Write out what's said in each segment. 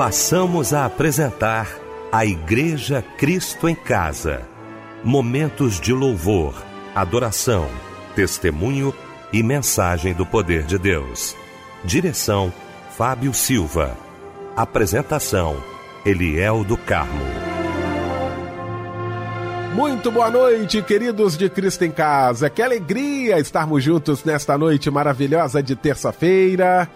passamos a apresentar a Igreja Cristo em Casa. Momentos de louvor, adoração, testemunho e mensagem do poder de Deus. Direção: Fábio Silva. Apresentação: Eliel do Carmo. Muito boa noite, queridos de Cristo em Casa. Que alegria estarmos juntos nesta noite maravilhosa de terça-feira.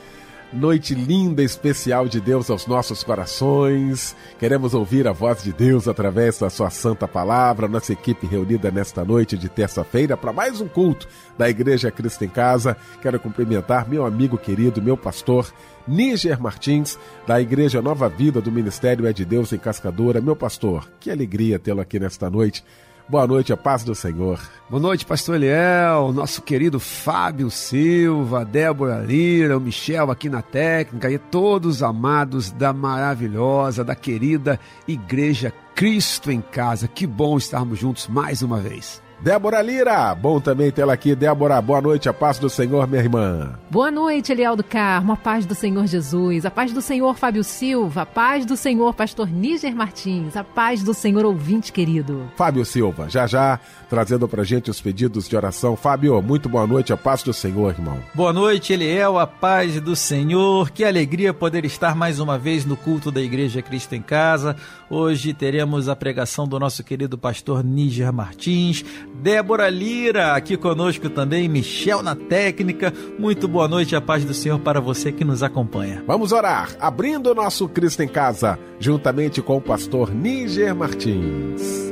Noite linda, especial de Deus aos nossos corações. Queremos ouvir a voz de Deus através da Sua Santa Palavra. Nossa equipe reunida nesta noite de terça-feira para mais um culto da Igreja Cristo em Casa. Quero cumprimentar meu amigo querido, meu pastor, Níger Martins, da Igreja Nova Vida do Ministério É de Deus em Cascadora. Meu pastor, que alegria tê-lo aqui nesta noite. Boa noite, a paz do Senhor. Boa noite, pastor Eliel, nosso querido Fábio Silva, Débora Lira, o Michel aqui na técnica e todos amados da maravilhosa, da querida Igreja Cristo em Casa. Que bom estarmos juntos mais uma vez. Débora Lira, bom também tê-la aqui. Débora, boa noite, a paz do Senhor, minha irmã. Boa noite, Eliel do Carmo, a paz do Senhor Jesus, a paz do Senhor Fábio Silva, a paz do Senhor Pastor Níger Martins, a paz do Senhor ouvinte querido. Fábio Silva, já já trazendo pra gente os pedidos de oração. Fábio, muito boa noite, a paz do Senhor, irmão. Boa noite, Eliel, a paz do Senhor. Que alegria poder estar mais uma vez no culto da Igreja Cristo em Casa. Hoje teremos a pregação do nosso querido pastor Níger Martins, Débora Lira aqui conosco também, Michel na técnica. Muito boa noite, a paz do Senhor para você que nos acompanha. Vamos orar, abrindo o nosso Cristo em Casa, juntamente com o pastor Níger Martins.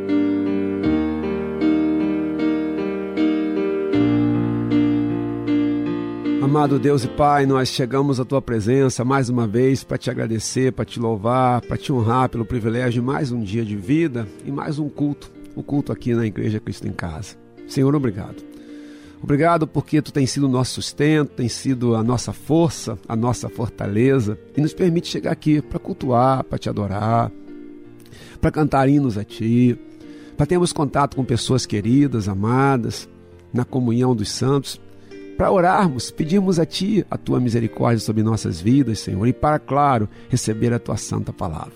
Amado Deus e Pai, nós chegamos à tua presença mais uma vez para te agradecer, para te louvar, para te honrar pelo privilégio de mais um dia de vida e mais um culto, o culto aqui na Igreja Cristo em Casa. Senhor, obrigado. Obrigado porque tu tens sido o nosso sustento, tens sido a nossa força, a nossa fortaleza e nos permite chegar aqui para cultuar, para te adorar, para cantar hinos a ti, para termos contato com pessoas queridas, amadas, na comunhão dos santos para orarmos, pedirmos a Ti a Tua misericórdia sobre nossas vidas, Senhor, e para, claro, receber a Tua santa palavra.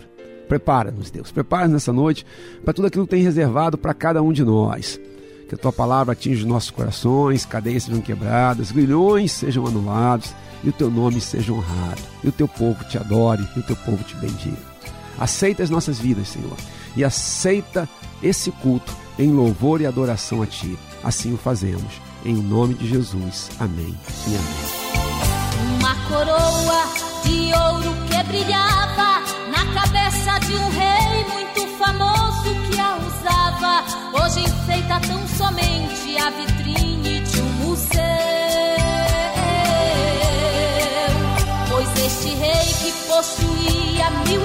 Prepara-nos, Deus, prepara-nos nessa noite para tudo aquilo que tem reservado para cada um de nós. Que a Tua palavra atinja os nossos corações, cadeias sejam quebradas, grilhões sejam anulados e o Teu nome seja honrado, e o Teu povo te adore e o Teu povo te bendiga. Aceita as nossas vidas, Senhor, e aceita esse culto em louvor e adoração a Ti. Assim o fazemos em nome de Jesus. Amém e amém. Uma coroa de ouro que brilhava na cabeça de um rei muito famoso que a usava. Hoje enfeita tão somente a vitrine de um museu. Pois este rei que possuía mil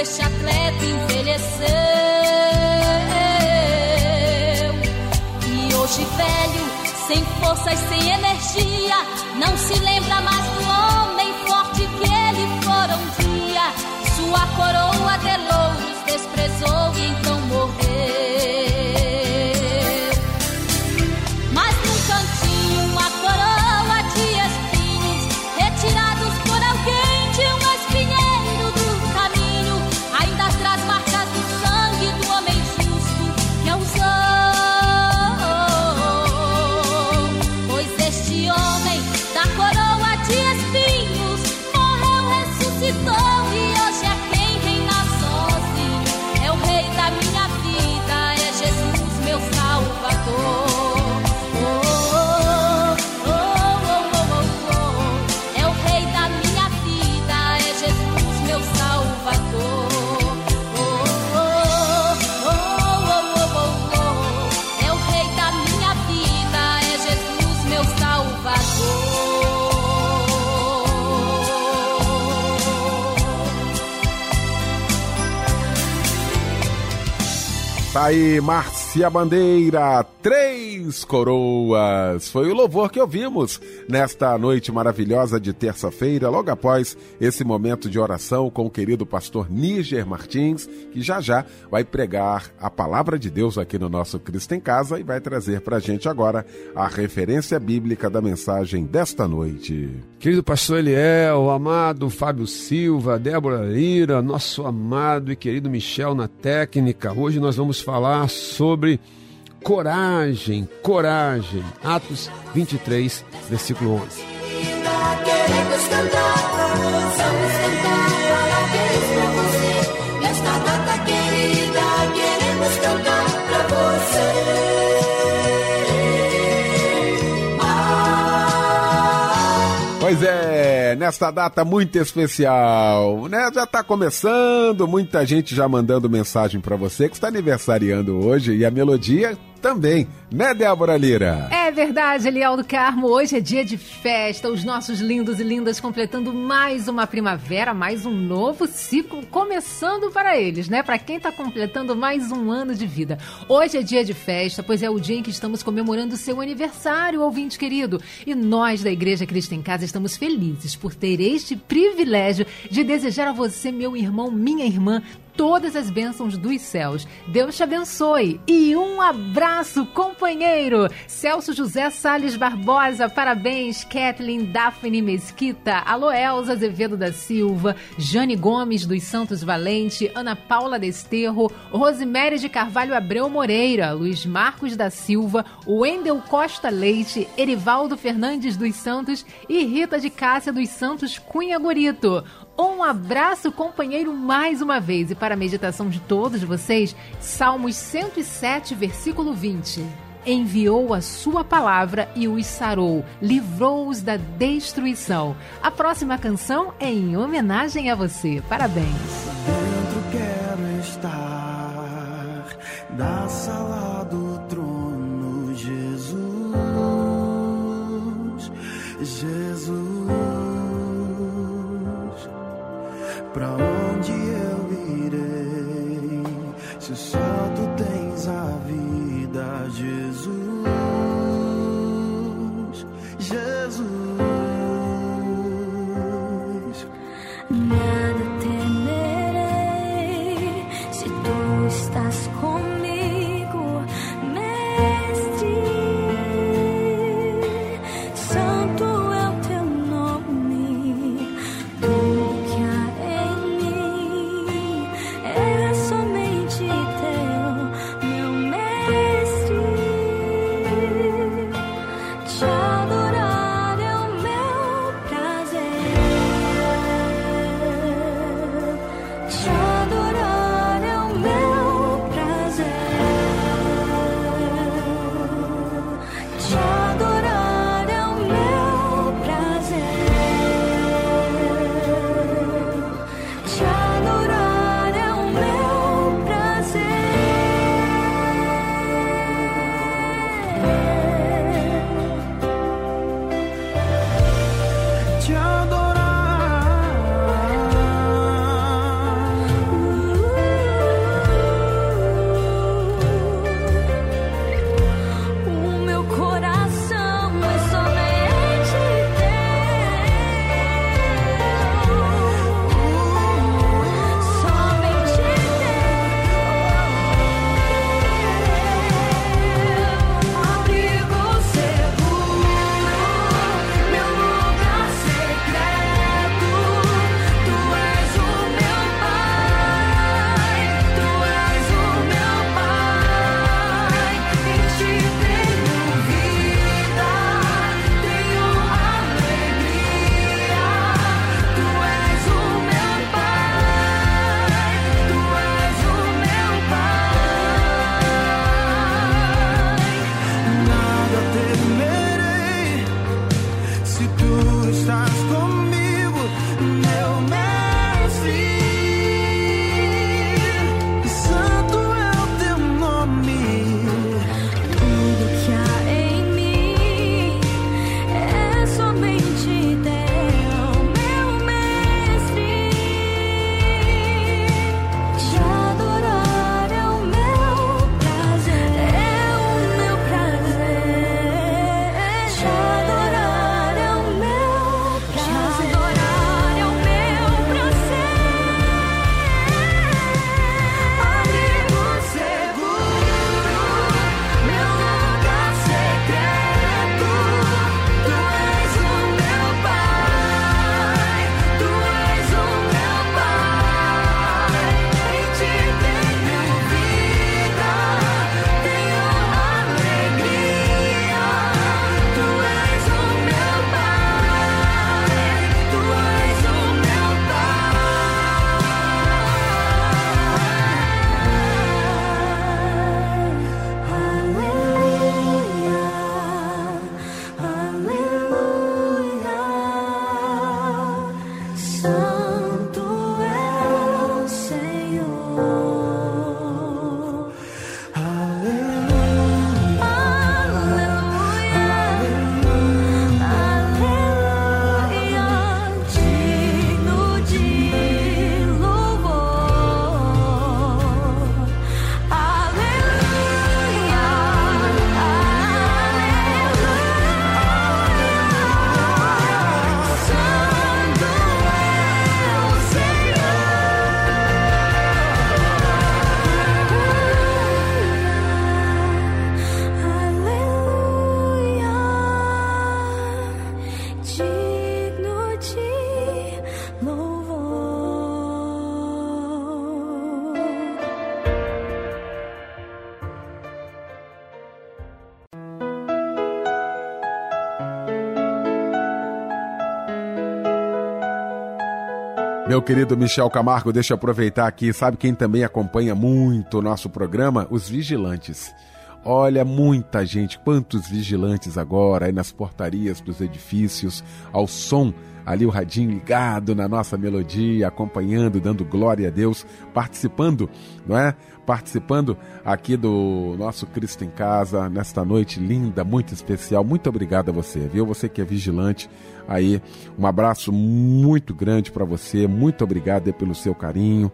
este atleta envelheceu. E hoje, velho, sem forças, sem energia, não se lembra mais do homem forte que ele fora um dia. Sua coroa de louros desprezou e então Tá aí, Márcia Bandeira, Três Coroas. Foi o louvor que ouvimos nesta noite maravilhosa de terça-feira, logo após esse momento de oração com o querido pastor Níger Martins, que já já vai pregar a palavra de Deus aqui no nosso Cristo em Casa e vai trazer pra gente agora a referência bíblica da mensagem desta noite. Querido pastor Eliel, amado Fábio Silva, Débora Lira, nosso amado e querido Michel na técnica. Hoje nós vamos falar sobre coragem, coragem. Atos 23, versículo 11. Queremos cantar, vamos cantar, parabéns pra nesta data muito especial, né? Já tá começando, muita gente já mandando mensagem para você que está aniversariando hoje e a melodia também, né, Débora Lira? É verdade, Eliel do Carmo. Hoje é dia de festa. Os nossos lindos e lindas completando mais uma primavera, mais um novo ciclo começando para eles, né? Para quem tá completando mais um ano de vida. Hoje é dia de festa, pois é o dia em que estamos comemorando o seu aniversário, ouvinte querido. E nós da Igreja Cristo em Casa estamos felizes por ter este privilégio de desejar a você, meu irmão, minha irmã, todas as bênçãos dos céus. Deus te abençoe e um abraço, companheiro. Celso José Sales Barbosa, parabéns. Kathleen Daphne Mesquita, Alô Elza Azevedo da Silva, Jane Gomes dos Santos Valente, Ana Paula Desterro, Rosemary de Carvalho Abreu Moreira, Luiz Marcos da Silva, Wendel Costa Leite, Erivaldo Fernandes dos Santos e Rita de Cássia dos Santos Cunha Gorito. Um abraço, companheiro, mais uma vez. E para a meditação de todos vocês, Salmos 107, versículo 20. Enviou a sua palavra e os sarou, livrou-os da destruição. A próxima canção é em homenagem a você. Parabéns. Dentro quero estar da sala do trono, Jesus, Jesus. Pra onde eu irei? Se só tu Meu querido Michel Camargo, deixa eu aproveitar aqui. Sabe quem também acompanha muito o nosso programa? Os vigilantes. Olha, muita gente, quantos vigilantes agora aí nas portarias dos edifícios, ao som ali o radinho ligado na nossa melodia, acompanhando, dando glória a Deus, participando, não é? Participando aqui do nosso Cristo em Casa, nesta noite linda, muito especial. Muito obrigado a você, viu? Você que é vigilante aí, um abraço muito grande para você, muito obrigado pelo seu carinho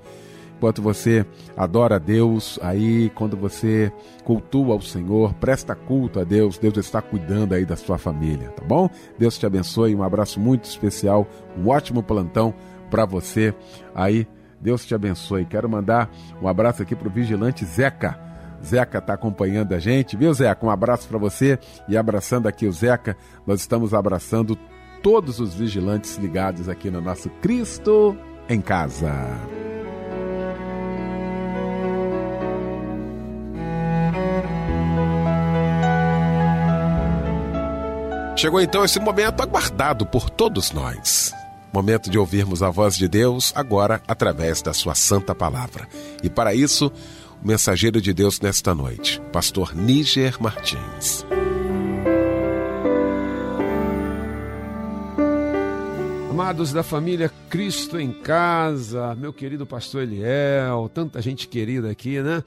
enquanto você adora a Deus, aí quando você cultua o Senhor, presta culto a Deus, Deus está cuidando aí da sua família, tá bom? Deus te abençoe, um abraço muito especial, um ótimo plantão para você aí. Deus te abençoe. Quero mandar um abraço aqui pro vigilante Zeca. Zeca está acompanhando a gente, viu, Zeca? Um abraço para você e abraçando aqui o Zeca, nós estamos abraçando todos os vigilantes ligados aqui no nosso Cristo em Casa. Chegou então esse momento aguardado por todos nós. Momento de ouvirmos a voz de Deus agora através da sua santa palavra. E para isso, o mensageiro de Deus nesta noite, pastor Níger Martins. Amados da família Cristo em Casa, meu querido pastor Eliel, tanta gente querida aqui, né?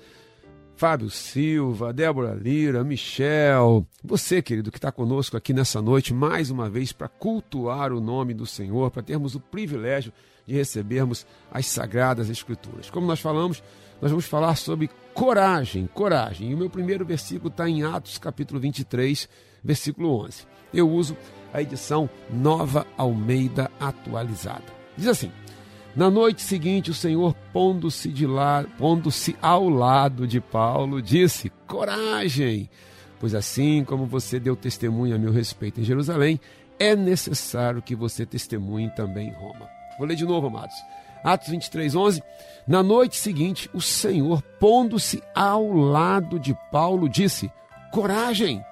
Fábio Silva, Débora Lira, Michel, você, querido, que está conosco aqui nessa noite, mais uma vez, para cultuar o nome do Senhor, para termos o privilégio de recebermos as Sagradas Escrituras. Como nós falamos, nós vamos falar sobre coragem, coragem. E o meu primeiro versículo está em Atos, capítulo 23, versículo 11. Eu uso a edição Nova Almeida Atualizada. Diz assim. Na noite seguinte, o Senhor, pondo-se pondo-se ao lado de Paulo, disse: Coragem! Pois assim como você deu testemunho a meu respeito em Jerusalém, é necessário que você testemunhe também em Roma. Vou ler de novo, amados. Atos 23, 11. Na noite seguinte, o Senhor, pondo-se ao lado de Paulo, disse: Coragem!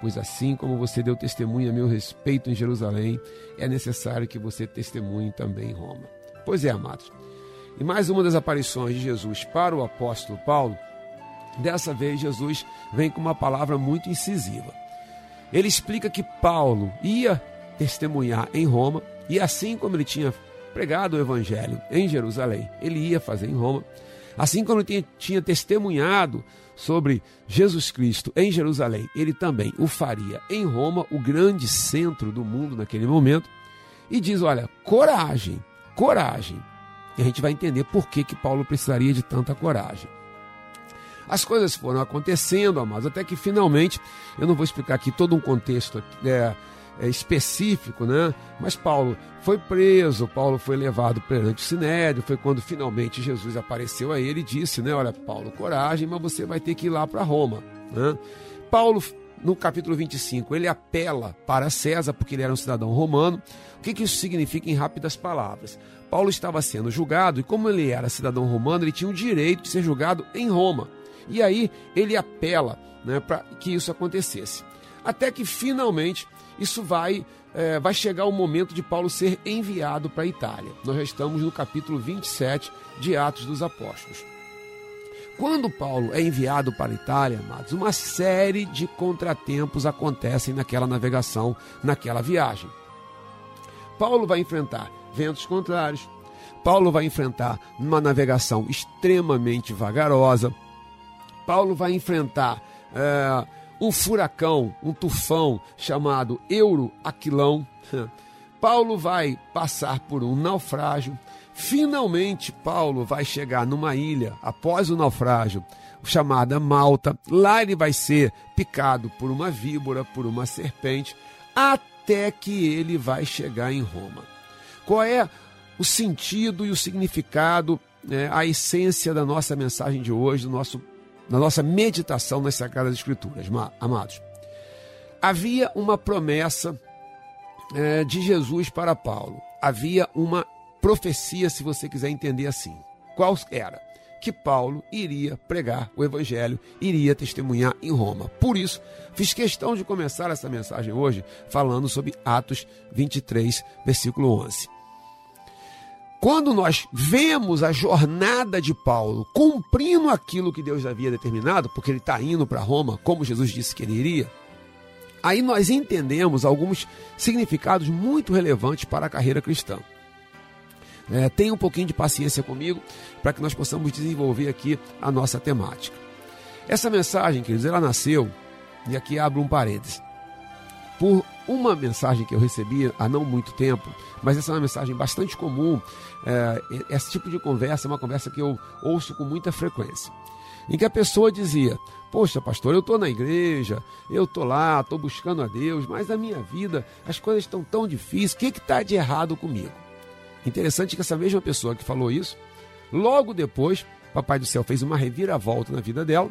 Pois assim como você deu testemunho a meu respeito em Jerusalém, é necessário que você testemunhe também em Roma. Pois é, amados. E mais uma das aparições de Jesus para o apóstolo Paulo, dessa vez Jesus vem com uma palavra muito incisiva. Ele explica que Paulo ia testemunhar em Roma, e assim como ele tinha pregado o evangelho em Jerusalém, ele ia fazer em Roma. Assim como ele tinha, tinha testemunhado sobre Jesus Cristo em Jerusalém, ele também o faria em Roma, o grande centro do mundo naquele momento. E diz: olha, coragem, coragem. E a gente vai entender por que, que Paulo precisaria de tanta coragem. As coisas foram acontecendo, amados, até que finalmente, eu não vou explicar aqui todo um contexto é, é, específico, né? Mas Paulo foi preso, Paulo foi levado perante o Sinédrio, foi quando finalmente Jesus apareceu a ele e disse, né? Olha, Paulo, coragem, mas você vai ter que ir lá para Roma, né? Paulo no capítulo 25, ele apela para César, porque ele era um cidadão romano. O que, que isso significa em rápidas palavras? Paulo estava sendo julgado e, como ele era cidadão romano, ele tinha o direito de ser julgado em Roma. E aí ele apela né, para que isso acontecesse. Até que finalmente isso vai, é, vai chegar o momento de Paulo ser enviado para a Itália. Nós já estamos no capítulo 27 de Atos dos Apóstolos. Quando Paulo é enviado para a Itália, amados, uma série de contratempos acontecem naquela navegação, naquela viagem. Paulo vai enfrentar ventos contrários, Paulo vai enfrentar uma navegação extremamente vagarosa, Paulo vai enfrentar é, um furacão, um tufão chamado Euroaquilão. Paulo vai passar por um naufrágio. Finalmente, Paulo vai chegar numa ilha após o naufrágio, chamada Malta. Lá ele vai ser picado por uma víbora, por uma serpente, até que ele vai chegar em Roma. Qual é o sentido e o significado, né, a essência da nossa mensagem de hoje, do nosso, da nossa meditação nas Sagradas Escrituras, amados? Havia uma promessa é, de Jesus para Paulo. Havia uma profecia, se você quiser entender assim. Qual era? Que Paulo iria pregar o evangelho, iria testemunhar em Roma. Por isso, fiz questão de começar essa mensagem hoje falando sobre Atos 23, versículo 11. quando nós vemos a jornada de Paulo cumprindo aquilo que Deus havia determinado, porque ele está indo para Roma, como Jesus disse que ele iria, aí nós entendemos alguns significados muito relevantes para a carreira cristã. É, tenha um pouquinho de paciência comigo para que nós possamos desenvolver aqui a nossa temática. Essa mensagem, queridos, ela nasceu, e aqui abro um parênteses, por uma mensagem que eu recebi há não muito tempo, mas essa é uma mensagem bastante comum. É, esse tipo de conversa é uma conversa que eu ouço com muita frequência. Em que a pessoa dizia: Poxa, pastor, eu estou na igreja, eu estou lá, estou buscando a Deus, mas na minha vida as coisas estão tão difíceis, o que está de errado comigo? Interessante que essa mesma pessoa que falou isso, logo depois, Papai do Céu fez uma reviravolta na vida dela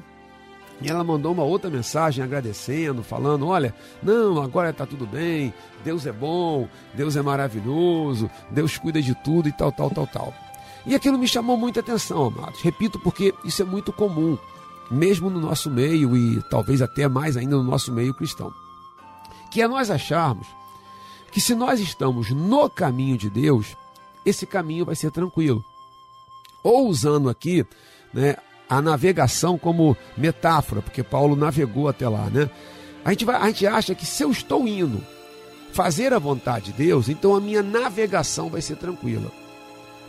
e ela mandou uma outra mensagem agradecendo, falando: Olha, não, agora está tudo bem, Deus é bom, Deus é maravilhoso, Deus cuida de tudo e tal, tal, tal, tal. E aquilo me chamou muita atenção, amados. Repito, porque isso é muito comum, mesmo no nosso meio e talvez até mais ainda no nosso meio cristão. Que é nós acharmos que se nós estamos no caminho de Deus, esse caminho vai ser tranquilo. Ou usando aqui né, a navegação como metáfora, porque Paulo navegou até lá, né? A gente, vai, a gente acha que se eu estou indo fazer a vontade de Deus, então a minha navegação vai ser tranquila.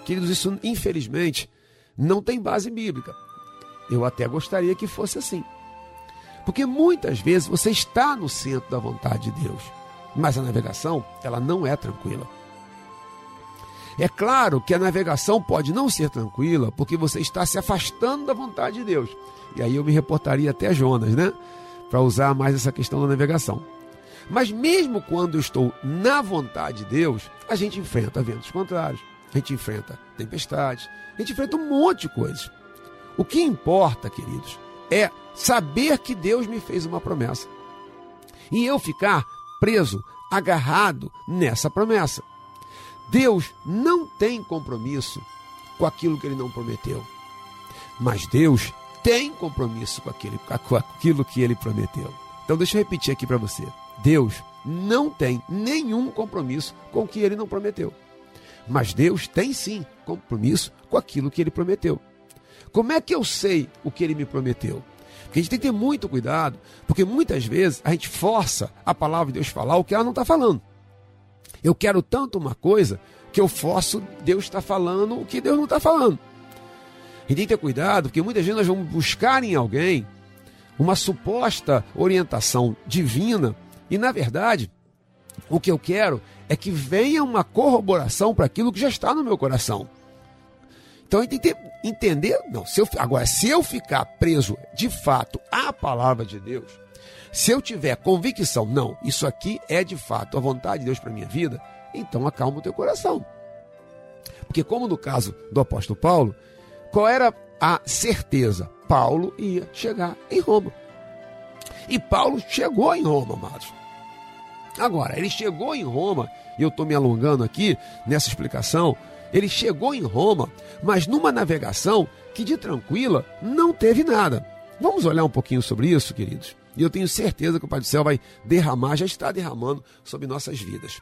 Queridos, isso infelizmente não tem base bíblica. Eu até gostaria que fosse assim. Porque muitas vezes você está no centro da vontade de Deus, mas a navegação, ela não é tranquila. É claro que a navegação pode não ser tranquila, porque você está se afastando da vontade de Deus. E aí eu me reportaria até Jonas, né? Para usar mais essa questão da navegação. Mas mesmo quando eu estou na vontade de Deus, a gente enfrenta ventos contrários, a gente enfrenta tempestades, a gente enfrenta um monte de coisas. O que importa, queridos, é saber que Deus me fez uma promessa. E eu ficar preso, agarrado nessa promessa. Deus não tem compromisso com aquilo que ele não prometeu. Mas Deus tem compromisso com, aquele, com aquilo que ele prometeu. Então deixa eu repetir aqui para você. Deus não tem nenhum compromisso com o que ele não prometeu. Mas Deus tem sim compromisso com aquilo que ele prometeu. Como é que eu sei o que ele me prometeu? Porque a gente tem que ter muito cuidado, porque muitas vezes a gente força a palavra de Deus falar o que ela não está falando. Eu quero tanto uma coisa que eu forço Deus está falando o que Deus não está falando. E tem que ter cuidado, porque muitas vezes nós vamos buscar em alguém uma suposta orientação divina e, na verdade, o que eu quero é que venha uma corroboração para aquilo que já está no meu coração. Então a gente tem que entender, não, se eu, agora se eu ficar preso de fato à palavra de Deus, se eu tiver convicção, não, isso aqui é de fato a vontade de Deus para minha vida, então acalma o teu coração. Porque, como no caso do apóstolo Paulo, qual era a certeza? Paulo ia chegar em Roma. E Paulo chegou em Roma, amados. Agora, ele chegou em Roma, e eu estou me alongando aqui nessa explicação. Ele chegou em Roma, mas numa navegação que de tranquila não teve nada. Vamos olhar um pouquinho sobre isso, queridos? E eu tenho certeza que o Pai do Céu vai derramar, já está derramando sobre nossas vidas.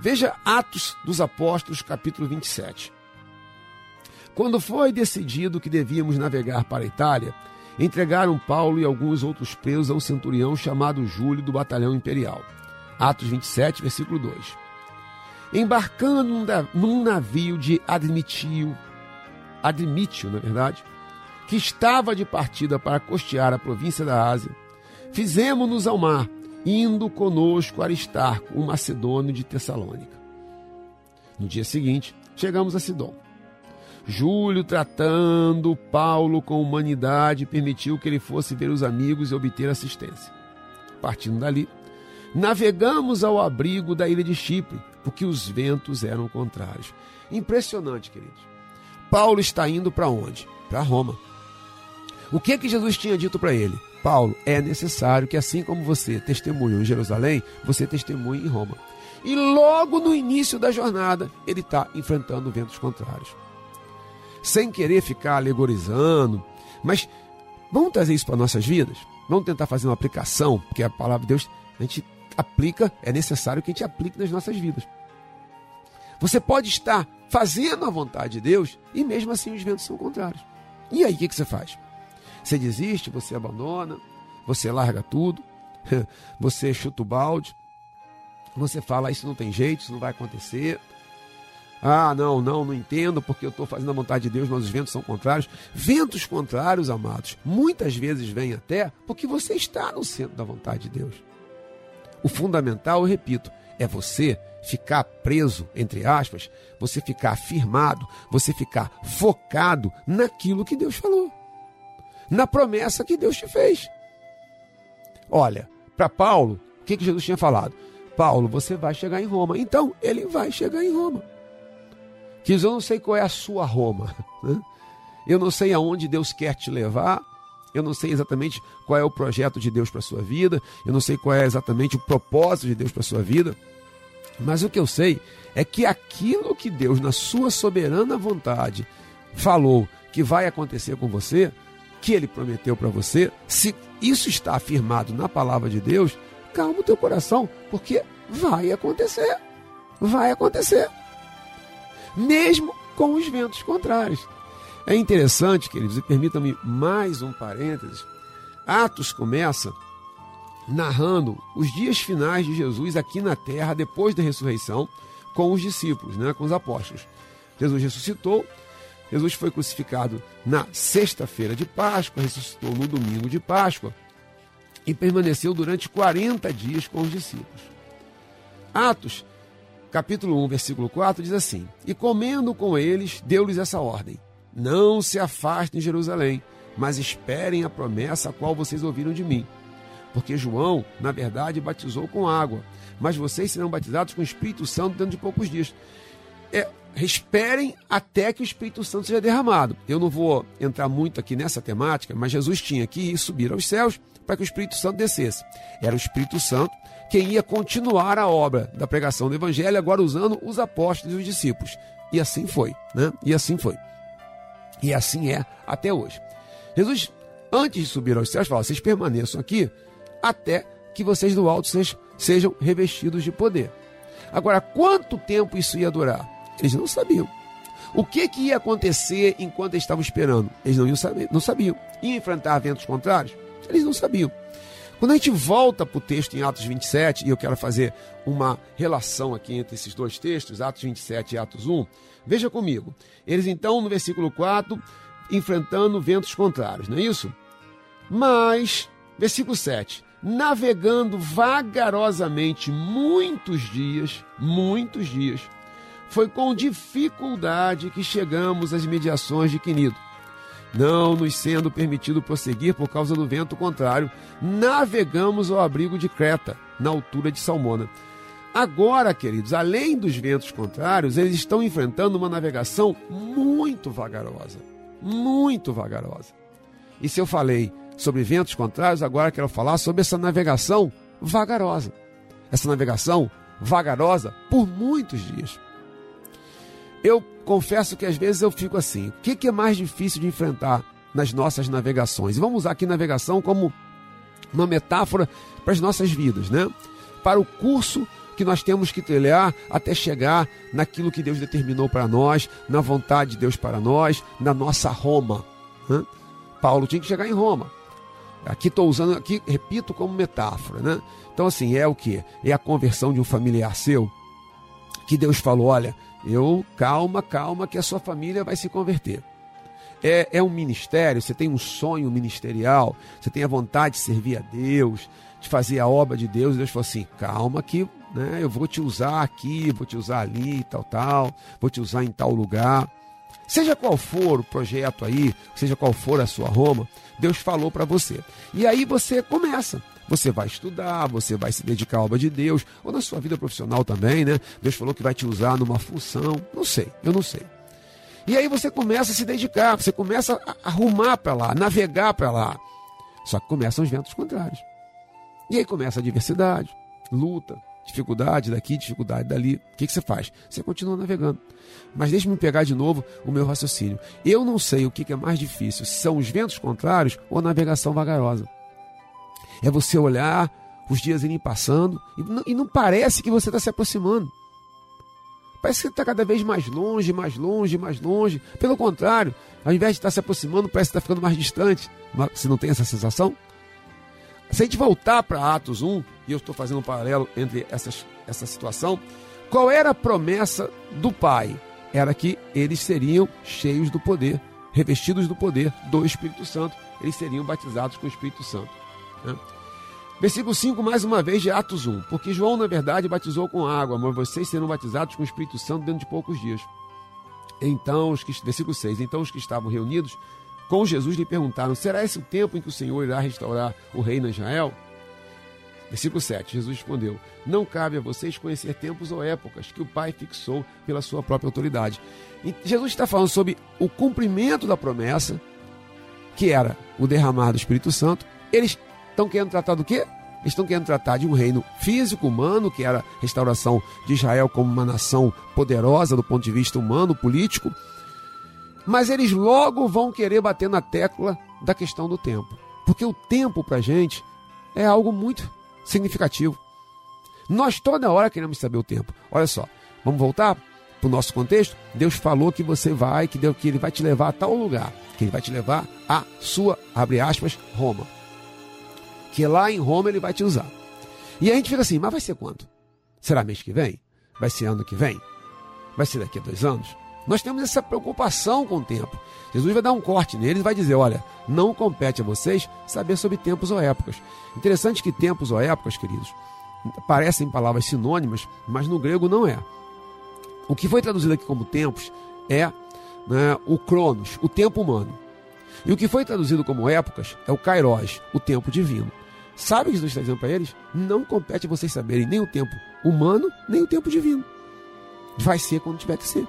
Veja Atos dos Apóstolos, capítulo 27. Quando foi decidido que devíamos navegar para a Itália, entregaram Paulo e alguns outros presos a um centurião chamado Júlio do batalhão imperial. Atos 27, versículo 2. Embarcando num navio de Admitio, Admitio, na verdade, que estava de partida para costear a província da Ásia, Fizemos-nos ao mar, indo conosco Aristarco, um macedônio de Tessalônica. No dia seguinte, chegamos a Sidom. Júlio, tratando Paulo com humanidade, permitiu que ele fosse ver os amigos e obter assistência. Partindo dali, navegamos ao abrigo da ilha de Chipre, porque os ventos eram contrários. Impressionante, queridos. Paulo está indo para onde? Para Roma. O que é que Jesus tinha dito para ele? Paulo, é necessário que assim como você testemunhou em Jerusalém, você testemunhe em Roma. E logo no início da jornada, ele está enfrentando ventos contrários. Sem querer ficar alegorizando, mas vamos trazer isso para nossas vidas? Vamos tentar fazer uma aplicação, porque a palavra de Deus a gente aplica, é necessário que a gente aplique nas nossas vidas. Você pode estar fazendo a vontade de Deus, e mesmo assim os ventos são contrários. E aí o que, que você faz? Você desiste, você abandona, você larga tudo, você chuta o balde, você fala, isso não tem jeito, isso não vai acontecer. Ah, não, não, não entendo porque eu estou fazendo a vontade de Deus, mas os ventos são contrários. Ventos contrários, amados, muitas vezes vêm até porque você está no centro da vontade de Deus. O fundamental, eu repito, é você ficar preso, entre aspas, você ficar firmado, você ficar focado naquilo que Deus falou, na promessa que Deus te fez. Olha, para Paulo, o que, que Jesus tinha falado? Paulo, você vai chegar em Roma. Então, ele vai chegar em Roma. Quis, eu não sei qual é a sua Roma. Né? Eu não sei aonde Deus quer te levar. Eu não sei exatamente qual é o projeto de Deus para sua vida. Eu não sei qual é exatamente o propósito de Deus para sua vida. Mas o que eu sei é que aquilo que Deus, na sua soberana vontade, falou que vai acontecer com você, que ele prometeu para você, se isso está afirmado na palavra de Deus, calma o teu coração, porque vai acontecer. Vai acontecer. Mesmo com os ventos contrários. É interessante, queridos, e permitam-me mais um parênteses. Atos começa narrando os dias finais de Jesus aqui na terra, depois da ressurreição, com os discípulos, né, com os apóstolos. Jesus ressuscitou, Jesus foi crucificado na sexta-feira de Páscoa, ressuscitou no domingo de Páscoa e permaneceu durante 40 dias com os discípulos. Atos, capítulo 1, versículo 4, diz assim: E comendo com eles, deu-lhes essa ordem: Não se afastem de Jerusalém, mas esperem a promessa a qual vocês ouviram de mim. Porque João, na verdade, batizou com água, mas vocês serão batizados com o Espírito Santo dentro de poucos dias. É, esperem até que o Espírito Santo seja derramado. Eu não vou entrar muito aqui nessa temática, mas Jesus tinha que ir subir aos céus para que o Espírito Santo descesse. Era o Espírito Santo quem ia continuar a obra da pregação do Evangelho, agora usando os apóstolos e os discípulos. E assim foi, né? E assim foi. E assim é até hoje. Jesus, antes de subir aos céus, fala: vocês permaneçam aqui até que vocês do alto sejam revestidos de poder. Agora, quanto tempo isso ia durar? Eles não sabiam. O que, que ia acontecer enquanto eles estavam esperando? Eles não, iam saber, não sabiam. Ia enfrentar ventos contrários? Eles não sabiam. Quando a gente volta para o texto em Atos 27, e eu quero fazer uma relação aqui entre esses dois textos, Atos 27 e Atos 1, veja comigo. Eles então, no versículo 4, enfrentando ventos contrários, não é isso? Mas, versículo 7, navegando vagarosamente muitos dias, muitos dias, foi com dificuldade que chegamos às mediações de Quinido não nos sendo permitido prosseguir por causa do vento contrário, navegamos ao abrigo de Creta, na altura de Salmona. Agora, queridos, além dos ventos contrários, eles estão enfrentando uma navegação muito vagarosa. Muito vagarosa. E se eu falei sobre ventos contrários, agora quero falar sobre essa navegação vagarosa. Essa navegação vagarosa por muitos dias. Eu confesso que às vezes eu fico assim: o que, que é mais difícil de enfrentar nas nossas navegações? Vamos usar aqui navegação como uma metáfora para as nossas vidas, né? Para o curso que nós temos que trilhar até chegar naquilo que Deus determinou para nós, na vontade de Deus para nós, na nossa Roma. Né? Paulo tinha que chegar em Roma. Aqui estou usando, aqui repito como metáfora, né? Então assim é o que? É a conversão de um familiar seu que Deus falou, olha, eu, calma, calma, que a sua família vai se converter. É, é um ministério, você tem um sonho ministerial, você tem a vontade de servir a Deus, de fazer a obra de Deus. E Deus falou assim: calma, que né, eu vou te usar aqui, vou te usar ali, tal, tal, vou te usar em tal lugar. Seja qual for o projeto aí, seja qual for a sua Roma, Deus falou para você. E aí você começa. Você vai estudar, você vai se dedicar à obra de Deus, ou na sua vida profissional também, né? Deus falou que vai te usar numa função. Não sei, eu não sei. E aí você começa a se dedicar, você começa a arrumar para lá, navegar para lá. Só que começam os ventos contrários. E aí começa a diversidade, luta, dificuldade daqui, dificuldade dali. O que, que você faz? Você continua navegando. Mas deixe-me pegar de novo o meu raciocínio. Eu não sei o que, que é mais difícil, se são os ventos contrários ou a navegação vagarosa. É você olhar os dias irem passando e não, e não parece que você está se aproximando. parece que está cada vez mais longe, mais longe, mais longe. Pelo contrário, ao invés de estar se aproximando, parece que está ficando mais distante. Você não tem essa sensação? Se a gente voltar para Atos 1, e eu estou fazendo um paralelo entre essas, essa situação, qual era a promessa do Pai? Era que eles seriam cheios do poder, revestidos do poder do Espírito Santo, eles seriam batizados com o Espírito Santo. Né? Versículo 5, mais uma vez, de Atos 1. Porque João, na verdade, batizou com água, mas vocês serão batizados com o Espírito Santo dentro de poucos dias. Então, os que, versículo 6. Então, os que estavam reunidos com Jesus lhe perguntaram: Será esse o tempo em que o Senhor irá restaurar o reino em Israel? Versículo 7. Jesus respondeu: Não cabe a vocês conhecer tempos ou épocas que o Pai fixou pela sua própria autoridade. E Jesus está falando sobre o cumprimento da promessa, que era o derramar do Espírito Santo. Eles estão querendo tratar do quê? Estão querendo tratar de um reino físico, humano, que era a restauração de Israel como uma nação poderosa do ponto de vista humano, político. Mas eles logo vão querer bater na tecla da questão do tempo. Porque o tempo para a gente é algo muito significativo. Nós toda hora queremos saber o tempo. Olha só, vamos voltar para o nosso contexto? Deus falou que você vai, que, Deus, que Ele vai te levar a tal lugar, que Ele vai te levar a sua, abre aspas, Roma que lá em Roma ele vai te usar. E a gente fica assim, mas vai ser quando? Será mês que vem? Vai ser ano que vem? Vai ser daqui a dois anos? Nós temos essa preocupação com o tempo. Jesus vai dar um corte neles e vai dizer: olha, não compete a vocês saber sobre tempos ou épocas. Interessante que tempos ou épocas, queridos, parecem palavras sinônimas, mas no grego não é. O que foi traduzido aqui como tempos é né, o cronos, o tempo humano. E o que foi traduzido como épocas é o kairos, o tempo divino. Sabe o que Jesus está dizendo para eles? Não compete vocês saberem nem o tempo humano, nem o tempo divino. Vai ser quando tiver que ser.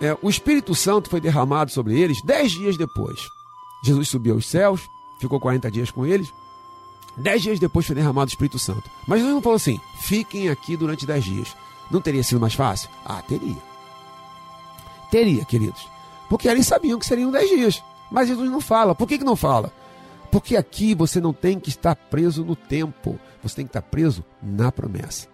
É, o Espírito Santo foi derramado sobre eles dez dias depois. Jesus subiu aos céus, ficou 40 dias com eles. Dez dias depois foi derramado o Espírito Santo. Mas Jesus não falou assim: fiquem aqui durante dez dias. Não teria sido mais fácil? Ah, teria. Teria, queridos. Porque eles sabiam que seriam dez dias. Mas Jesus não fala. Por que, que não fala? Porque aqui você não tem que estar preso no tempo, você tem que estar preso na promessa.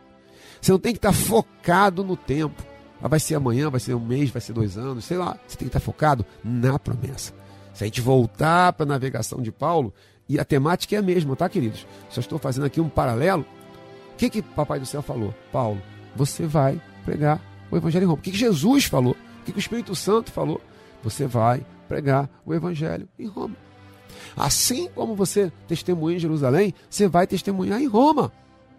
Você não tem que estar focado no tempo. Ah, vai ser amanhã, vai ser um mês, vai ser dois anos, sei lá. Você tem que estar focado na promessa. Se a gente voltar para a navegação de Paulo, e a temática é a mesma, tá, queridos? Só estou fazendo aqui um paralelo. O que, que Papai do Céu falou? Paulo, você vai pregar o Evangelho em Roma. O que, que Jesus falou? O que, que o Espírito Santo falou? Você vai pregar o Evangelho em Roma. Assim como você testemunha em Jerusalém, você vai testemunhar em Roma.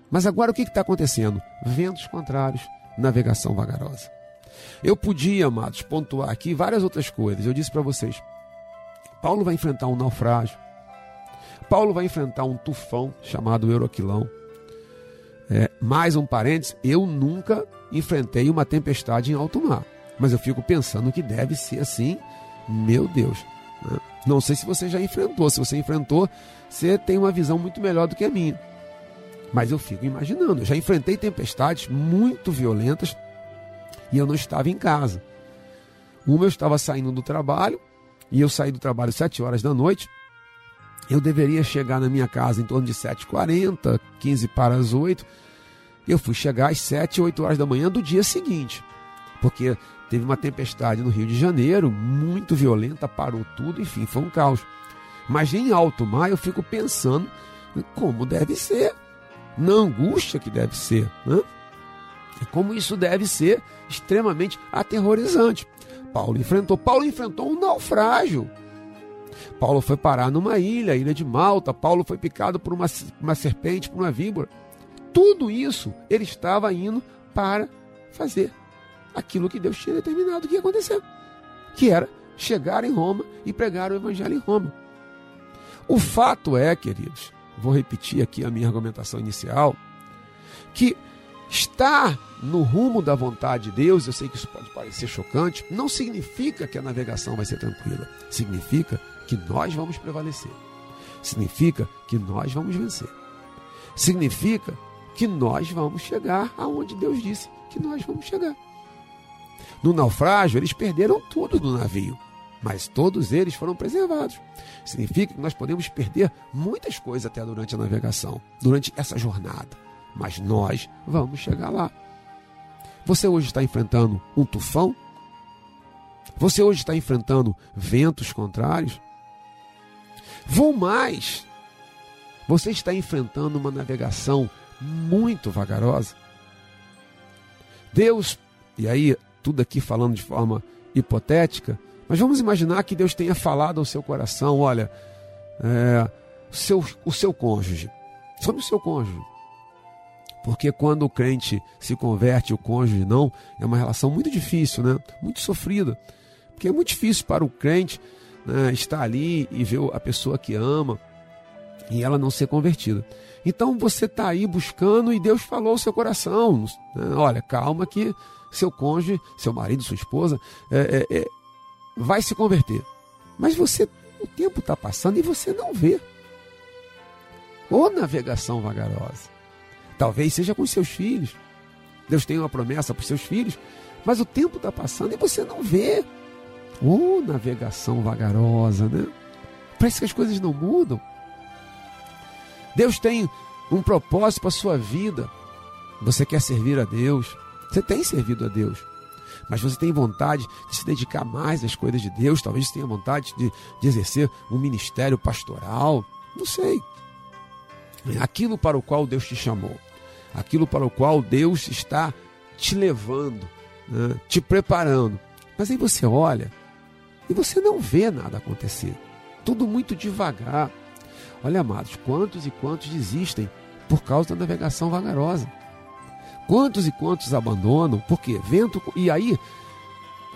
Mas agora o que está acontecendo? Ventos contrários, navegação vagarosa. Eu podia, amados, pontuar aqui várias outras coisas. Eu disse para vocês: Paulo vai enfrentar um naufrágio. Paulo vai enfrentar um tufão chamado Euroquilão. É, mais um parênteses: eu nunca enfrentei uma tempestade em alto mar. Mas eu fico pensando que deve ser assim, meu Deus. Né? Não sei se você já enfrentou. Se você enfrentou, você tem uma visão muito melhor do que a minha. Mas eu fico imaginando. Eu já enfrentei tempestades muito violentas e eu não estava em casa. Uma eu estava saindo do trabalho e eu saí do trabalho às 7 horas da noite. Eu deveria chegar na minha casa em torno de 7h40, 15 para as 8. Eu fui chegar às 7, 8 horas da manhã do dia seguinte. Porque Teve uma tempestade no Rio de Janeiro, muito violenta, parou tudo, enfim, foi um caos. Mas em alto mar eu fico pensando como deve ser, na angústia que deve ser, né? E como isso deve ser extremamente aterrorizante. Paulo enfrentou, Paulo enfrentou um naufrágio. Paulo foi parar numa ilha, ilha de Malta. Paulo foi picado por uma, uma serpente, por uma víbora. Tudo isso ele estava indo para fazer aquilo que Deus tinha determinado que ia acontecer, que era chegar em Roma e pregar o evangelho em Roma. O fato é, queridos, vou repetir aqui a minha argumentação inicial, que estar no rumo da vontade de Deus, eu sei que isso pode parecer chocante, não significa que a navegação vai ser tranquila. Significa que nós vamos prevalecer. Significa que nós vamos vencer. Significa que nós vamos chegar aonde Deus disse que nós vamos chegar. No naufrágio, eles perderam tudo no navio, mas todos eles foram preservados. Significa que nós podemos perder muitas coisas até durante a navegação, durante essa jornada, mas nós vamos chegar lá. Você hoje está enfrentando um tufão? Você hoje está enfrentando ventos contrários? Vou mais. Você está enfrentando uma navegação muito vagarosa. Deus, e aí tudo aqui falando de forma hipotética, mas vamos imaginar que Deus tenha falado ao seu coração: olha, é, seu, o seu cônjuge, sobre o seu cônjuge. Porque quando o crente se converte o cônjuge não, é uma relação muito difícil, né? muito sofrida. Porque é muito difícil para o crente né, estar ali e ver a pessoa que ama e ela não ser convertida. Então você está aí buscando e Deus falou ao seu coração: né? olha, calma que seu cônjuge, seu marido, sua esposa, é, é, é, vai se converter. Mas você, o tempo está passando e você não vê. Ou navegação vagarosa. Talvez seja com seus filhos. Deus tem uma promessa para os seus filhos, mas o tempo está passando e você não vê. Ou navegação vagarosa, né? Parece que as coisas não mudam. Deus tem um propósito para a sua vida. Você quer servir a Deus. Você tem servido a Deus mas você tem vontade de se dedicar mais às coisas de Deus, talvez você tenha vontade de, de exercer um ministério pastoral, não sei. Aquilo para o qual Deus te chamou, aquilo para o qual Deus está te levando, né, te preparando. Mas aí você olha e você não vê nada acontecer. Tudo muito devagar. Olha, amados, quantos e quantos desistem por causa da navegação vagarosa. Quantos e quantos abandonam? Por quê? Vento. E aí,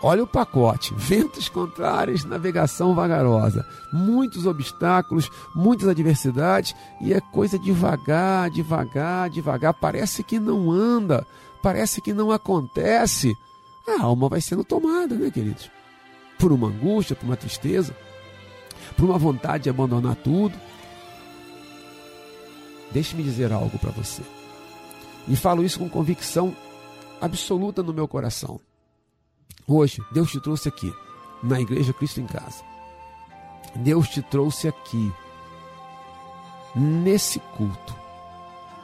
olha o pacote: ventos contrários, navegação vagarosa, muitos obstáculos, muitas adversidades, e é coisa devagar, devagar, devagar. Parece que não anda, parece que não acontece. A alma vai sendo tomada, né, queridos? Por uma angústia, por uma tristeza, por uma vontade de abandonar tudo. Deixe-me dizer algo para você. E falo isso com convicção absoluta no meu coração. Hoje, Deus te trouxe aqui, na Igreja Cristo em Casa. Deus te trouxe aqui, nesse culto,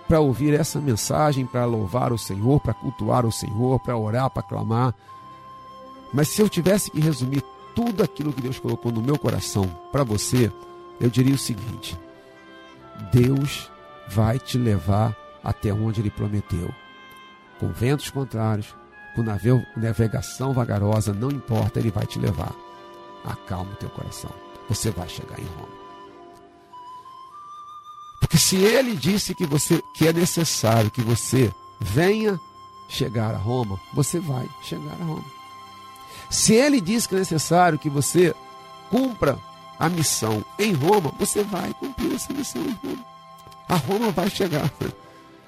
para ouvir essa mensagem, para louvar o Senhor, para cultuar o Senhor, para orar, para clamar. Mas se eu tivesse que resumir tudo aquilo que Deus colocou no meu coração para você, eu diria o seguinte: Deus vai te levar até onde ele prometeu. Com ventos contrários, com navegação vagarosa, não importa, ele vai te levar. Acalma o teu coração. Você vai chegar em Roma. Porque se ele disse que você que é necessário que você venha chegar a Roma, você vai chegar a Roma. Se ele disse que é necessário que você cumpra a missão em Roma, você vai cumprir essa missão em Roma. A Roma vai chegar.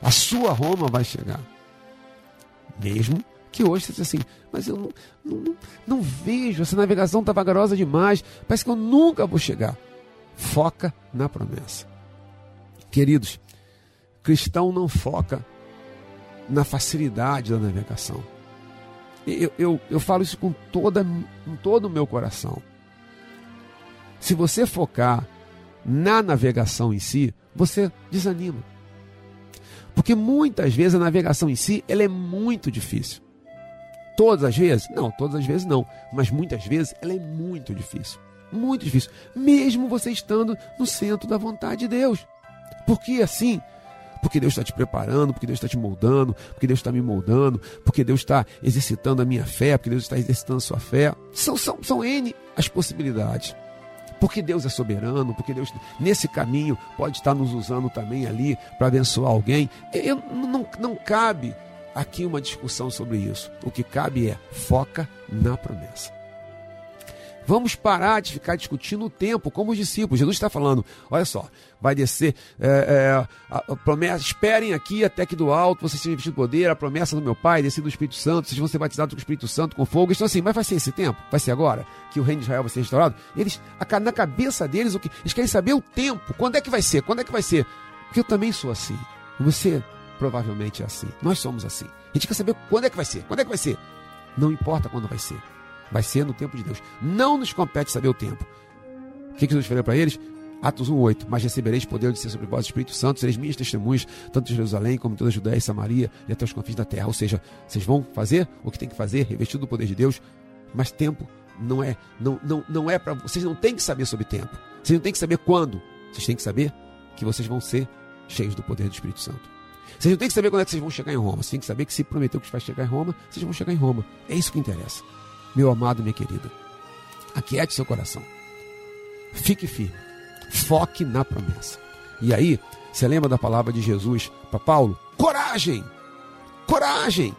A sua Roma vai chegar. Mesmo que hoje você diz assim, mas eu não, não, não vejo, essa navegação está vagarosa demais, parece que eu nunca vou chegar. Foca na promessa. Queridos, cristão não foca na facilidade da navegação. Eu, eu, eu falo isso com, toda, com todo o meu coração. Se você focar na navegação em si, você desanima. Porque muitas vezes a navegação em si ela é muito difícil. Todas as vezes? Não, todas as vezes não. Mas muitas vezes ela é muito difícil. Muito difícil. Mesmo você estando no centro da vontade de Deus. Porque assim, porque Deus está te preparando, porque Deus está te moldando, porque Deus está me moldando, porque Deus está exercitando a minha fé, porque Deus está exercitando a sua fé. São, são, são N as possibilidades. Porque Deus é soberano, porque Deus, nesse caminho, pode estar nos usando também ali para abençoar alguém. Eu, não, não cabe aqui uma discussão sobre isso. O que cabe é foca na promessa. Vamos parar de ficar discutindo o tempo, como os discípulos. Jesus está falando: olha só, vai descer, é, é, a, promessa, esperem aqui até que do alto você seja vestido de poder, a promessa do meu Pai, descido do Espírito Santo, vocês vão ser batizados com o Espírito Santo, com fogo. Então, assim, mas vai ser esse tempo? Vai ser agora? Que o reino de Israel vai ser restaurado? Eles, na cabeça deles, o que, eles querem saber o tempo. Quando é que vai ser? Quando é que vai ser? Porque eu também sou assim. Você provavelmente é assim. Nós somos assim. A gente quer saber quando é que vai ser. Quando é que vai ser? Não importa quando vai ser. Vai ser no tempo de Deus. Não nos compete saber o tempo. O que Jesus falou para eles? Atos 1,8. Mas recebereis poder de ser sobre vós o Espírito Santo, sereis minhas testemunhas, tanto em Jerusalém como em toda a Judéia e Samaria e até os confins da terra. Ou seja, vocês vão fazer o que tem que fazer, revestido do poder de Deus, mas tempo não é, não, não, não é para. Vocês não têm que saber sobre tempo. Vocês não têm que saber quando. Vocês têm que saber que vocês vão ser cheios do poder do Espírito Santo. Vocês não têm que saber quando é que vocês vão chegar em Roma. Vocês têm que saber que se prometeu que vai chegar em Roma, vocês vão chegar em Roma. É isso que interessa. Meu amado, minha querida, aquiete seu coração. Fique firme. Foque na promessa. E aí, você lembra da palavra de Jesus para Paulo? Coragem! Coragem!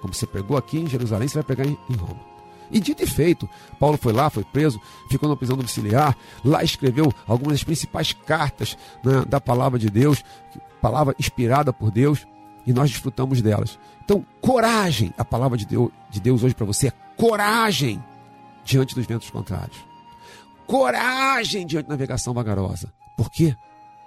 Como você pregou aqui em Jerusalém, você vai pregar em Roma. E dito e feito, Paulo foi lá, foi preso, ficou na prisão domiciliar, lá escreveu algumas das principais cartas né, da palavra de Deus, palavra inspirada por Deus, e nós desfrutamos delas. Então, coragem, a palavra de Deus, de Deus hoje para você é coragem diante dos ventos contrários. Coragem diante da navegação vagarosa. Por quê?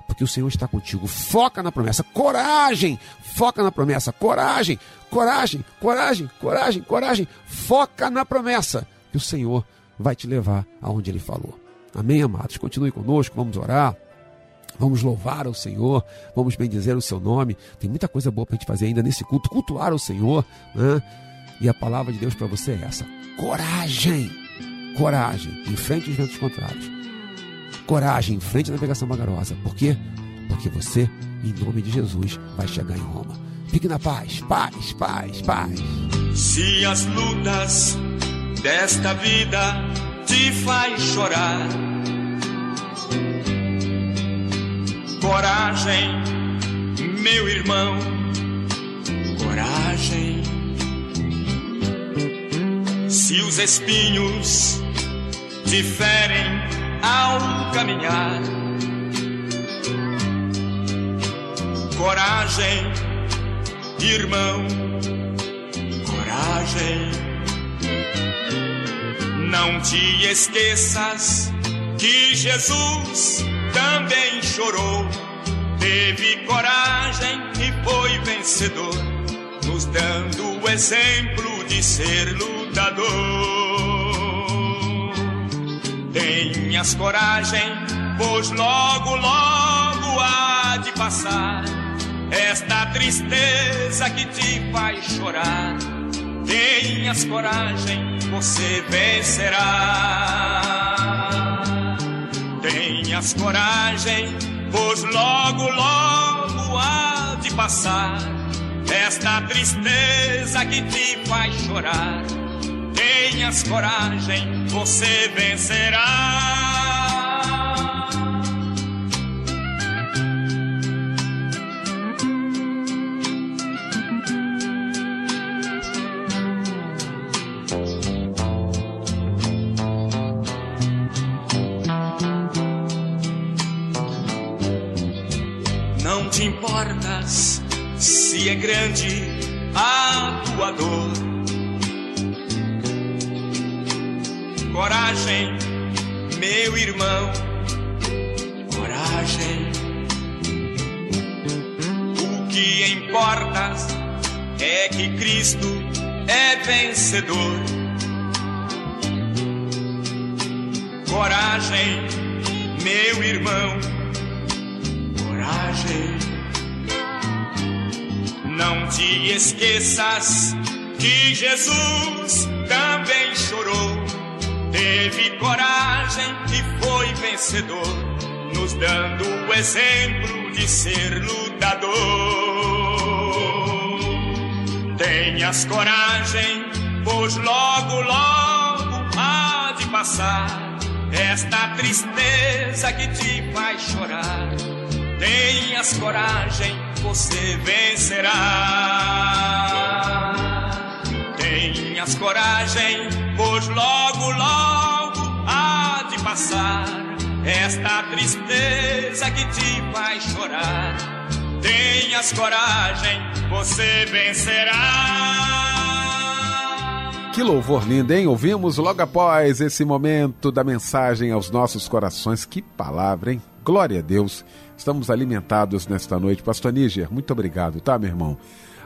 Porque o Senhor está contigo. Foca na promessa. Coragem! Foca na promessa. Coragem! Coragem! Coragem! Coragem! Coragem! Foca na promessa. Que o Senhor vai te levar aonde Ele falou. Amém, amados? Continue conosco, vamos orar. Vamos louvar ao Senhor, vamos bendizer o seu nome. Tem muita coisa boa para a gente fazer ainda nesse culto, cultuar o Senhor. Né? E a palavra de Deus para você é essa: coragem, coragem, em frente aos ventos contrários. Coragem, em frente à navegação vagarosa. Por quê? Porque você, em nome de Jesus, vai chegar em Roma. Fique na paz, paz, paz, paz. Se as lutas desta vida te faz chorar, coragem, meu irmão, coragem. Se os espinhos te ferem ao caminhar, coragem, irmão, coragem. Não te esqueças que Jesus também chorou, teve coragem e foi vencedor, nos dando o exemplo de ser lutador. Tenhas coragem, pois logo, logo há de passar esta tristeza que te faz chorar. Tenhas coragem, você vencerá. Tenhas coragem, pois logo, logo há de passar esta tristeza que te faz chorar. Tenhas coragem, você vencerá. Não te importas se é grande irmão, coragem. O que importa é que Cristo é vencedor. Coragem, meu irmão, coragem. Não te esqueças que Jesus também chorou, teve coragem e foi vencedor, nos dando o exemplo de ser lutador. Tenhas coragem, pois logo, logo há de passar esta tristeza que te faz chorar. Tenhas coragem, você vencerá. Tenhas coragem, pois logo, logo passar esta tristeza que te faz chorar. Tenhas coragem, você vencerá. Que louvor lindo, hein? Ouvimos logo após esse momento da mensagem aos nossos corações. Que palavra, hein? Glória a Deus. Estamos alimentados nesta noite. Pastor Níger, muito obrigado, tá, meu irmão?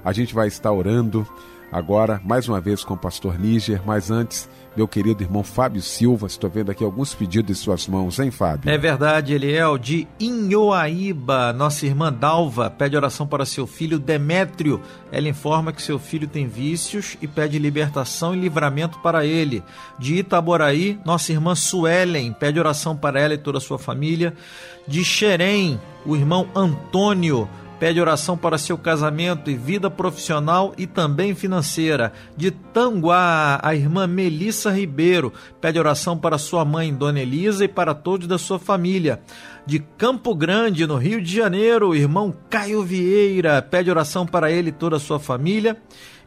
A gente vai estar orando agora, mais uma vez, com o pastor Níger, mas antes, meu querido irmão Fábio Silva, estou vendo aqui alguns pedidos em suas mãos, hein, Fábio? É verdade, Eliel, de Inhoaíba, nossa irmã Dalva pede oração para seu filho Demétrio. Ela informa que seu filho tem vícios e pede libertação e livramento para ele. De Itaboraí, nossa irmã Suelen pede oração para ela e toda a sua família. De Xerém, o irmão Antônio pede oração para seu casamento e vida profissional e também financeira. De Tanguá, a irmã Melissa Ribeiro pede oração para sua mãe, Dona Elisa, e para todos da sua família. De Campo Grande, no Rio de Janeiro, o irmão Caio Vieira pede oração para ele e toda a sua família.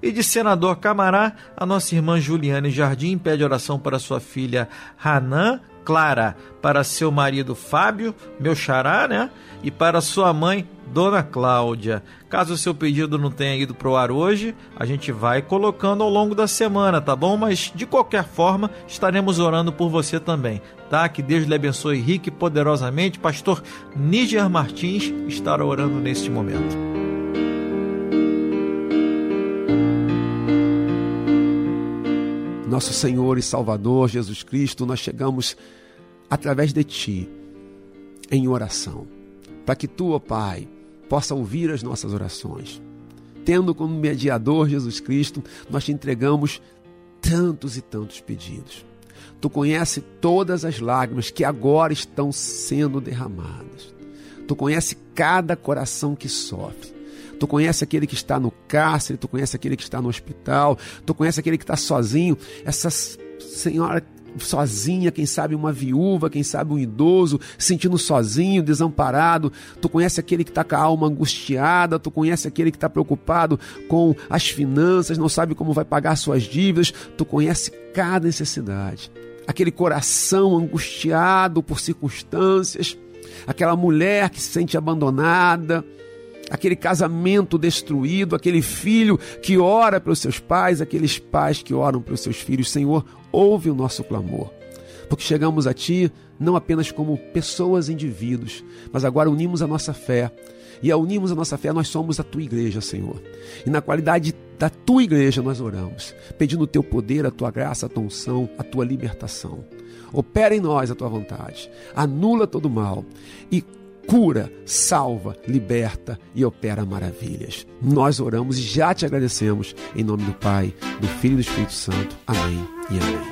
E de Senador Camará, a nossa irmã Juliane Jardim pede oração para sua filha Hanan Clara, para seu marido Fábio, meu xará, né? E para sua mãe, Dona Cláudia. Caso o seu pedido não tenha ido pro ar hoje, a gente vai colocando ao longo da semana, tá bom? Mas de qualquer forma, estaremos orando por você também, tá? Que Deus lhe abençoe rique e poderosamente. Pastor Níger Martins estará orando neste momento. Nosso Senhor e Salvador Jesus Cristo, nós chegamos através de Ti em oração, para que Tu, ó Pai, possa ouvir as nossas orações. Tendo como mediador Jesus Cristo, nós te entregamos tantos e tantos pedidos. Tu conhece todas as lágrimas que agora estão sendo derramadas. Tu conhece cada coração que sofre. Tu conhece aquele que está no cárcere, tu conhece aquele que está no hospital, tu conhece aquele que está sozinho. Essa senhora sozinha, quem sabe uma viúva, quem sabe um idoso, se sentindo sozinho, desamparado. Tu conhece aquele que está com a alma angustiada, tu conhece aquele que está preocupado com as finanças, não sabe como vai pagar suas dívidas. Tu conhece cada necessidade. Aquele coração angustiado por circunstâncias, aquela mulher que se sente abandonada aquele casamento destruído, aquele filho que ora pelos seus pais, aqueles pais que oram pelos seus filhos. Senhor, ouve o nosso clamor. Porque chegamos a Ti não apenas como pessoas, indivíduos, mas agora unimos a nossa fé. E ao unirmos a nossa fé, nós somos a Tua igreja, Senhor. E na qualidade da Tua igreja nós oramos, pedindo o Teu poder, a Tua graça, a Tua unção, a Tua libertação. Opera em nós a Tua vontade. Anula todo o mal. E cura, salva, liberta e opera maravilhas. Nós oramos e já te agradecemos em nome do Pai, do Filho e do Espírito Santo. Amém e amém.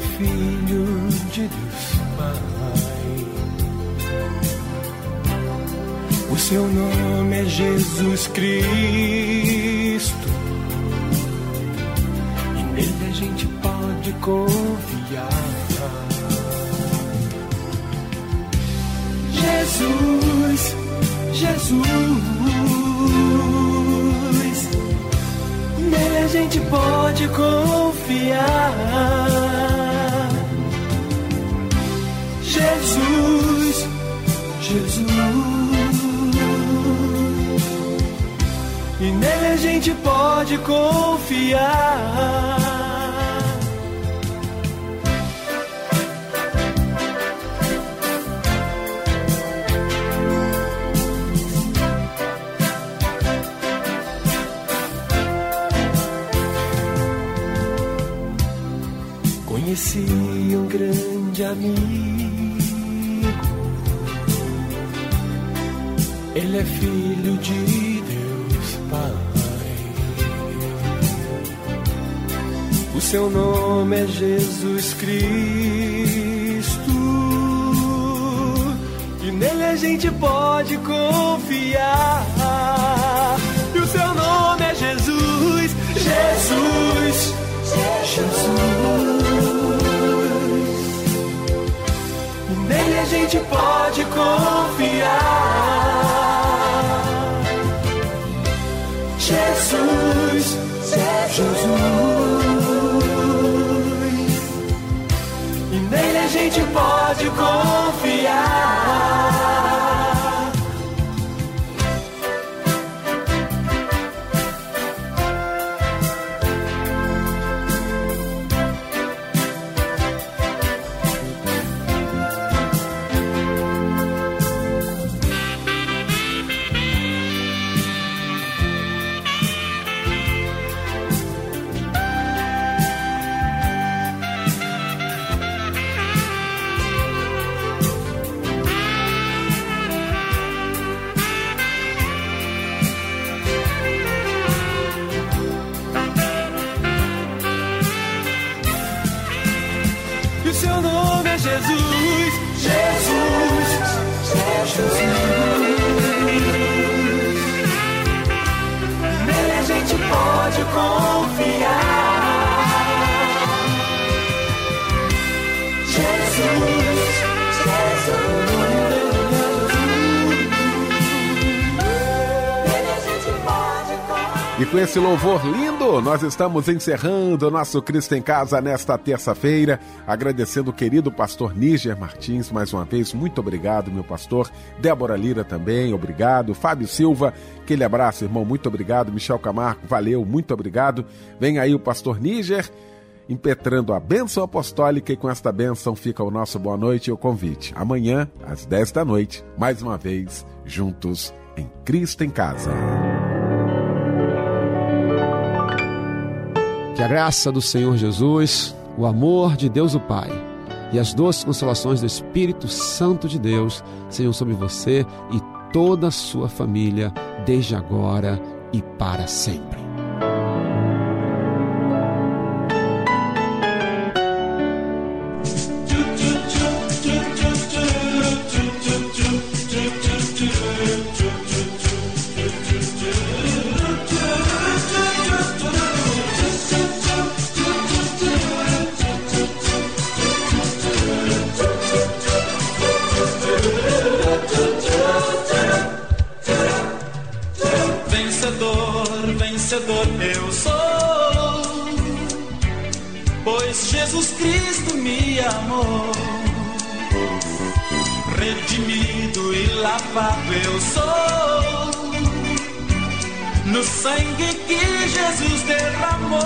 Filho de Deus Pai. O seu nome é Jesus Cristo. E nele a gente pode confiar. Jesus, Jesus. Nele a gente pode confiar. Jesus, Jesus. E nele a gente pode confiar. Conheci um grande amigo. Ele é filho de Deus Pai. O seu nome é Jesus Cristo. E nele a gente pode confiar. E o seu nome é Jesus. Jesus. Jesus. Nele a gente pode confiar. Jesus, Jesus. E nele a gente pode confiar. Com esse louvor lindo, nós estamos encerrando o nosso Cristo em Casa nesta terça-feira, agradecendo o querido pastor Níger Martins mais uma vez. Muito obrigado, meu pastor. Débora Lira também, obrigado. Fábio Silva, aquele abraço, irmão, muito obrigado. Michel Camargo, valeu, muito obrigado. Vem aí o pastor Níger impetrando a bênção apostólica e com esta bênção fica o nosso boa noite e o convite. Amanhã, às 10 da noite, mais uma vez, juntos em Cristo em Casa. Que a graça do Senhor Jesus, o amor de Deus o Pai e as doces consolações do Espírito Santo de Deus sejam sobre você e toda a sua família, desde agora e para sempre. Cristo me amou. Redimido e lavado eu sou. No sangue que Jesus derramou.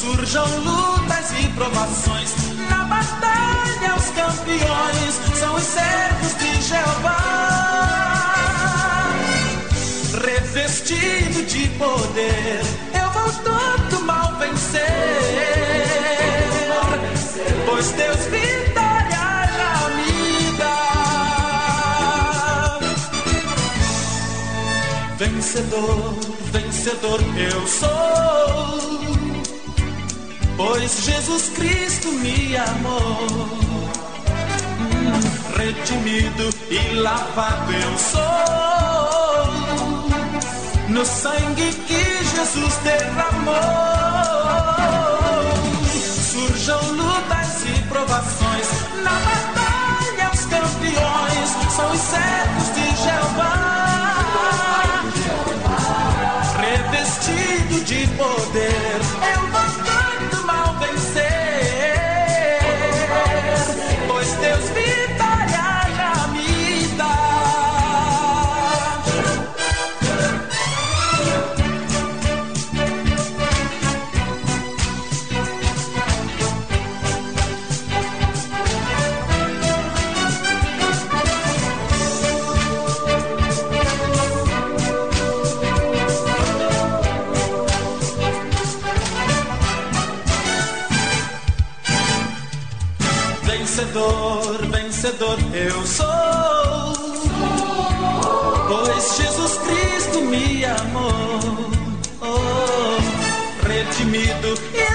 Surjam lutas e provações. Na batalha, os campeões são os servos de Jeová. Revestido de poder, eu pois Deus vitória já me dá. Vencedor, vencedor eu sou, pois Jesus Cristo me amou. Redimido e lavado eu sou no sangue que Jesus derramou. Surjam lutas e provações, na batalha os campeões são os servos de Jeová. Revestido de poder, eu Vencedor, vencedor eu sou. Pois Jesus Cristo me amou. Oh, redimido e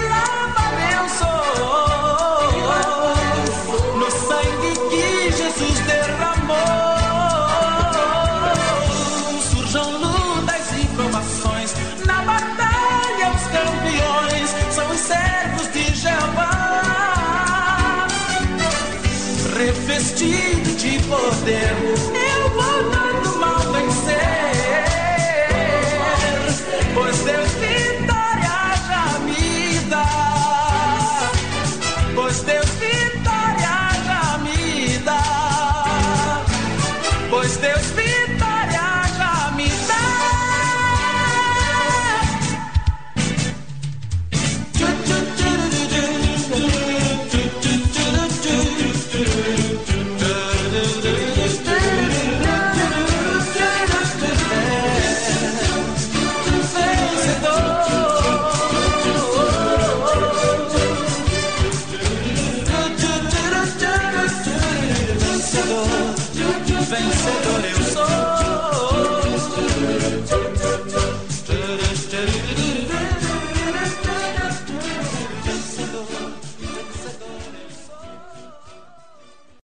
de